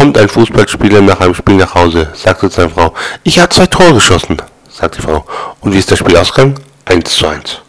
kommt ein Fußballspieler nach einem Spiel nach Hause, sagt seine Frau, ich habe zwei Tore geschossen, sagt die Frau. Und wie ist das Spiel ausgegangen? 1 zu 1.